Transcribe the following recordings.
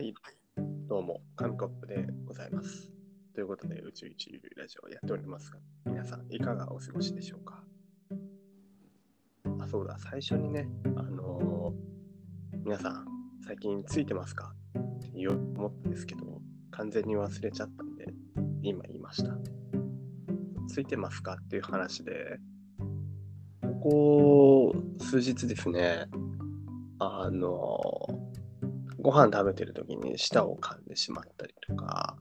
はい、どうも、紙コップでございます。ということで、宇宙一流ラジオをやっておりますが、皆さん、いかがお過ごしでしょうか？あ、そうだ、最初にね、あのー皆さん、最近ついてますか？って言おうと思ったんですけど、完全に忘れちゃったんで、今言いました。ついてますか？っていう話で、ここ数日ですね、あのーご飯食べてる時に舌を噛んでしまったりとか、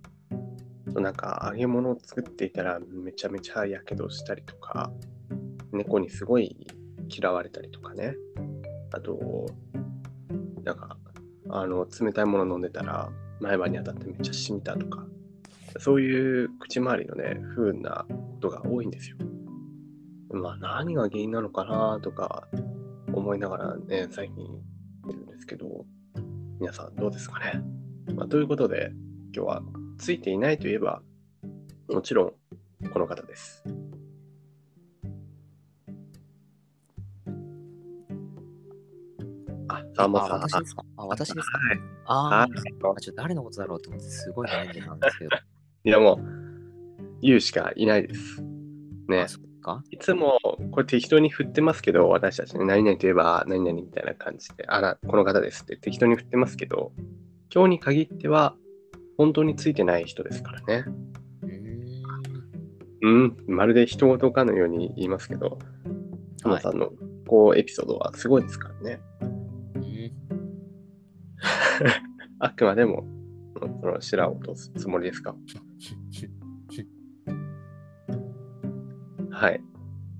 なんか揚げ物を作っていたらめちゃめちゃやけどしたりとか、猫にすごい嫌われたりとかね。あと、なんか、あの、冷たいもの飲んでたら前歯に当たってめっちゃ染みたとか、そういう口周りのね、不運なことが多いんですよ。まあ何が原因なのかなとか思いながらね、最近言ってるんですけど、皆さんどうですかね、まあ、ということで、今日はついていないといえば、もちろんこの方です。あ、サーモンさん。あ、私ですか？あ、私ですか？はい。あちょっと誰のことだろうと思って、すごい悩んでたんですけど。いやもう、言うしかいないです。ねあ、。そっかいつもこれ適当に振ってますけど、私たちね、何々といえば何々みたいな感じで、あら、この方ですって適当に振ってますけど、今日に限っては、本当についてない人ですからね。うーん。うん、まるで人事かのように言いますけど、浜はいさんのこうエピソードはすごいですからね。うん あくまでも、その白を落とすつもりですかはい。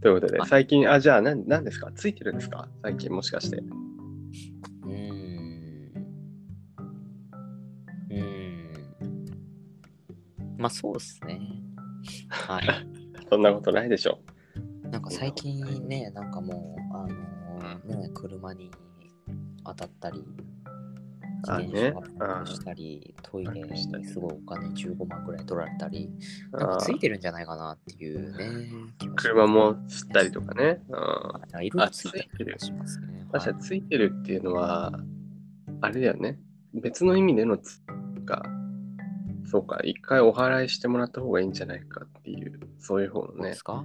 ということで、はい最近、あ、じゃあ何、何ですか？ついてるんですか？最近もしかして。うーん。うーん。まあ、そうですね。はい。そんなことないでしょなんか最近ね、なんかもう、あのーね、車に当たったり、自あ転ね車したり、トイレにしたりすごいお金15万ぐらい取られたり、う。なんかあついてるんじゃないかなっていうね。車も吸ったりとかね。うんはいいろいろついてる。確かについてるっていうのは、あれだよね。別の意味でのつか、そうか、一回お払いしてもらった方がいいんじゃないかっていう、そういう方のねです、か？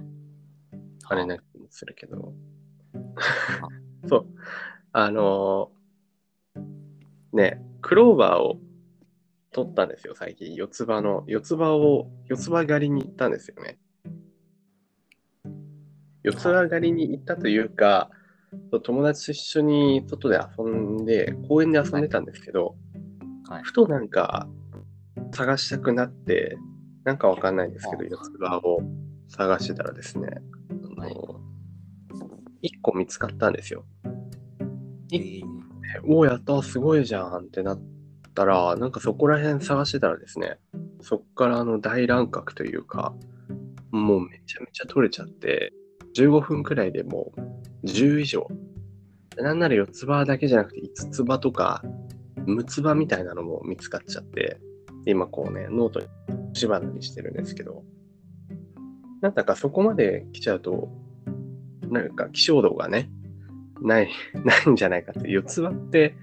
あれな気もするけど。あ そう。あのーね、クローバーを取ったんですよ、最近。四つ葉の、四つ葉を、四つ葉狩りに行ったんですよね。四つ葉狩りに行ったというか、友達と一緒に外で遊んで、公園で遊んでたんですけど、はいふとなんか探したくなって、なんかわかんないですけど、あ四つ葉を探してたらですね、あはいの一個見つかったんですよ。えーおお、やった、すごいじゃんってなったら、なんかそこら辺探してたらですね、そっからあの大乱獲というか、もうめちゃめちゃ取れちゃって、15分くらいでもう10以上。なんなら四つ葉だけじゃなくて五つ葉とか六つ葉みたいなのも見つかっちゃって、今こうね、ノートに縛りにしてるんですけど、なんだかそこまで来ちゃうと、なんか希少度がね、ない、ないんじゃないかって、四つ葉って、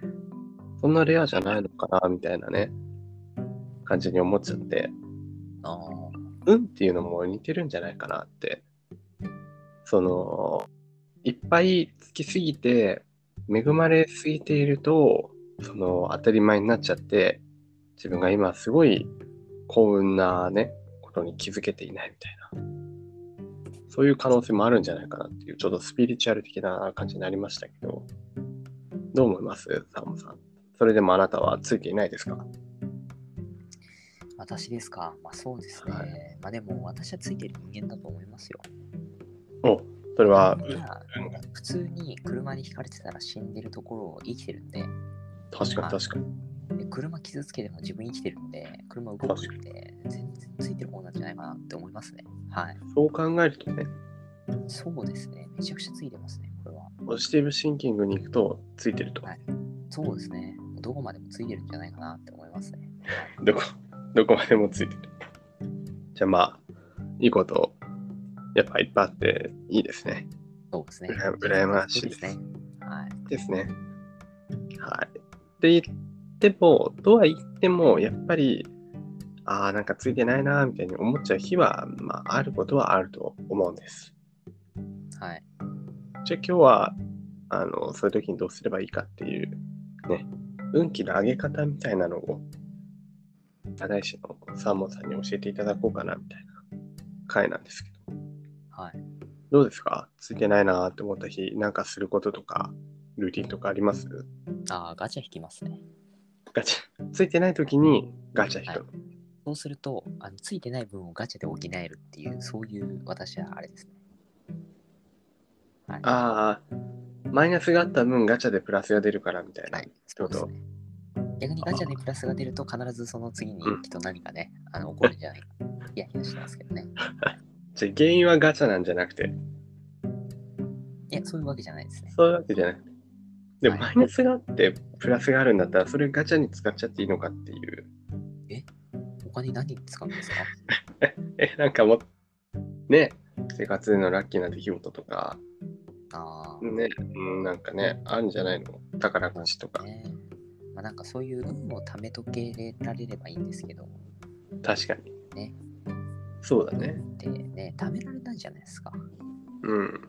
そんなレアじゃないのかな、みたいなね、感じに思っちゃって、あー運っていうのも似てるんじゃないかなって。その、いっぱいつきすぎて、恵まれすぎていると、その当たり前になっちゃって、自分が今すごい幸運なね、ことに気づけていないみたいな。そういう可能性もあるんじゃないかなっていう、ちょっとスピリチュアル的な感じになりましたけど、どう思います？サーモンさん。それでもあなたはついていないですか？私ですか？まあそうですね。はいまあでも私はついてる人間だと思いますよ。お、それは、普通に車にひかれてたら死んでるところを生きてるんで、確かに確かに。で車傷つけても自分生きてるんで、車動くんで、全然ついてる方なんじゃないかなって思いますね。はい。そう考えるとね、そうですね。めちゃくちゃついてますね、これは。ポジティブシンキングに行くとついてると。はいそうですね。どこまでもついてるんじゃないかなって思いますね。どこ、どこまでもついてる。じゃあまあ、いいこと、やっぱいっぱいあっていいですね。そうですね。うら羨ましいですね。はい。ですね。はい。って言っっても、とは言っても、やっぱり、ああ、なんかついてないな、みたいに思っちゃう日は、まあ、あることはあると思うんです。はい。じゃあ今日は、あの、そういう時にどうすればいいかっていう、ね、運気の上げ方みたいなのを、占い師のサーモンさんに教えていただこうかな、みたいな回なんですけど。はい。どうですか？ついてないなって思った日、なんかすることとか、ルーティンとかあります？ああ、ガチャ引きますね。ガチャ。ついてない時にガチャ引く。そうすると、あのついてない分をガチャで補えるっていう、そういう私はあれですね。はい。ああ、マイナスがあった分ガチャでプラスが出るからみたいな。はい、そうですね。逆にガチャでプラスが出ると、必ずその次にうんきっと何かね、あの起こるんじゃないか。いやいやしてますけどね。じゃあ原因はガチャなんじゃなくて、いや、そういうわけじゃないですね。そういうわけじゃなくて。でもはいマイナスがあってプラスがあるんだったら、それガチャに使っちゃっていいのかっていう。お金何に使うんですか？え、なんかもう、ね、生活でのラッキーな出来事とか、ああ、ね、うんなんかね、あるんじゃないの？宝くじとか。ね。まあなんかそういう運を貯めとけられればいいんですけど、確かに。ね。そうだね。でね、貯められないじゃないですか。うん。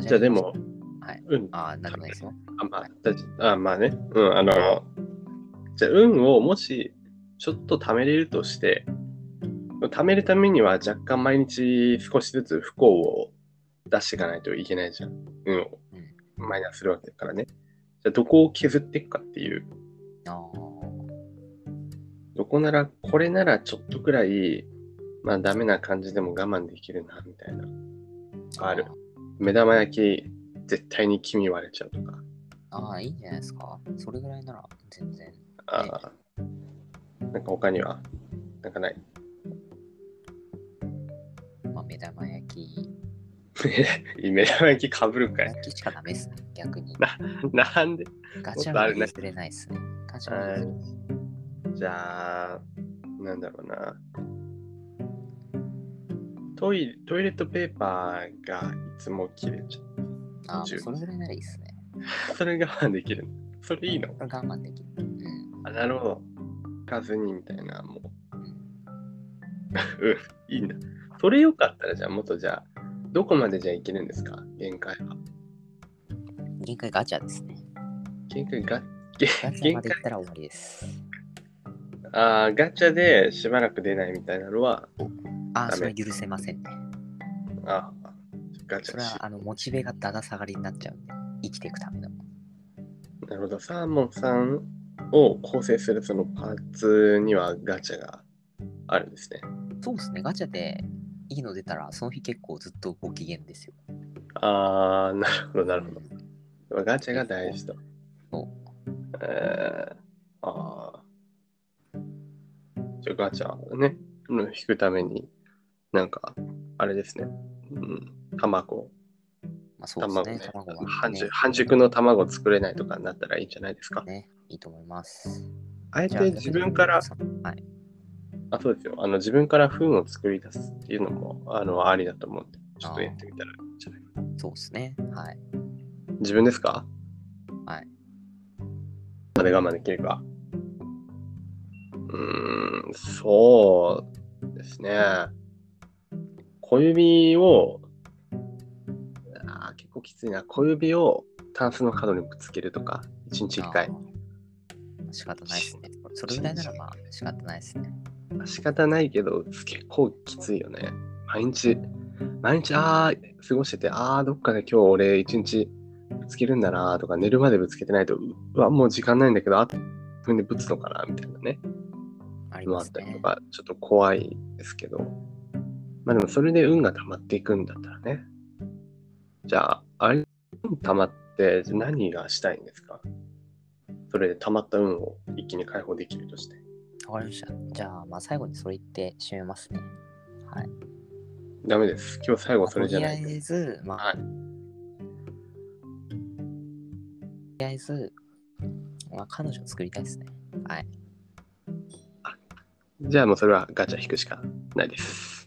じゃあでも、はい。うん。ああ、なるほどですよ。あ、まあ、あまあね。うん、あの、じゃあ運をもしちょっと貯めれるとして、貯めるためには若干毎日少しずつ不幸を出していかないといけないじゃん。運をマイナスするわけだからね。じゃあどこを削っていくかっていう。どこなら、これならちょっとくらい、まあダメな感じでも我慢できるな、みたいな。ある目玉焼き、絶対に黄身割れちゃうとか。ああ、いいんじゃないですか。それぐらいなら全然。ああ。なんか他には、なんかない？まあ、目玉焼き。目玉焼きかぶるかい。焼きしかダメですね、逆に。なんで？ガチャは譲れないですね。ガチャは譲れない。じゃあ、なんだろうな。トイトイレットペーパーがいつも切れちゃああ、それぐらいならいいですね。う。それ我慢できるの？それいいの？これ我慢できる。うん。あ、なるほど。行かずにみたいな、もうんう。うん、いいんだ。それよかったら、じゃあ、もっとじゃあ、どこまでじゃあいけるんですか？限界は。限界ガチャですね。限界が、ガチャ限界までいったら終わりです。あーガチャでしばらく出ないみたいなのは、ああ、それ許せませんね。あガチそれは、あの、モチベがだだ下がりになっちゃうんで、生きていくための。なるほど。サーモンさんを構成するそのパーツにはガチャがあるんですね。そうですね、ガチャでいいの出たら、その日結構ずっとご機嫌ですよ。あー、なるほど、なるほど。ガチャが大事と。そうえー、あー。じゃあガチャね、うん引くために、なんか、あれですね。うん、卵。まあそうですね、卵ね半熟。半熟の卵作れないとかになったらいいんじゃないですか？ね、いいと思います。あえて自分から、はい。あ、そうですよ。あの、自分から糞を作り出すっていうのも、あの、ありだと思って、ちょっとやってみたらいいんじゃないかな。そうですね。はい。自分ですか？はい。まで我慢できるか？うーん、そうですね。小指を、構きついな。小指をタンスの角にぶつけるとか、一日一回あ。ー仕方ないですね。それぐらいならまあ仕方ないですね。仕方ないけど、結構きついよね。毎日、毎日、ああ、過ごしてて、ああ、どっかで今日俺一日ぶつけるんだなとか、寝るまでぶつけてないと、うわ、もう時間ないんだけど、あと分でぶつのかなみたいなね。ありますね。ったりとか、ちょっと怖いですけど。まあでも、それで運が溜まっていくんだったらね。じゃあ、あれ、運溜まって何がしたいんですか？それで溜まった運を一気に解放できるとして。わかりました。じゃあ、まあ最後にそれ言って締めますね。はい。ダメです。今日最後それじゃないとりあえず、まあ、はいとりあえず、まあ、彼女を作りたいですね。はい。じゃあもうそれはガチャ引くしかないです。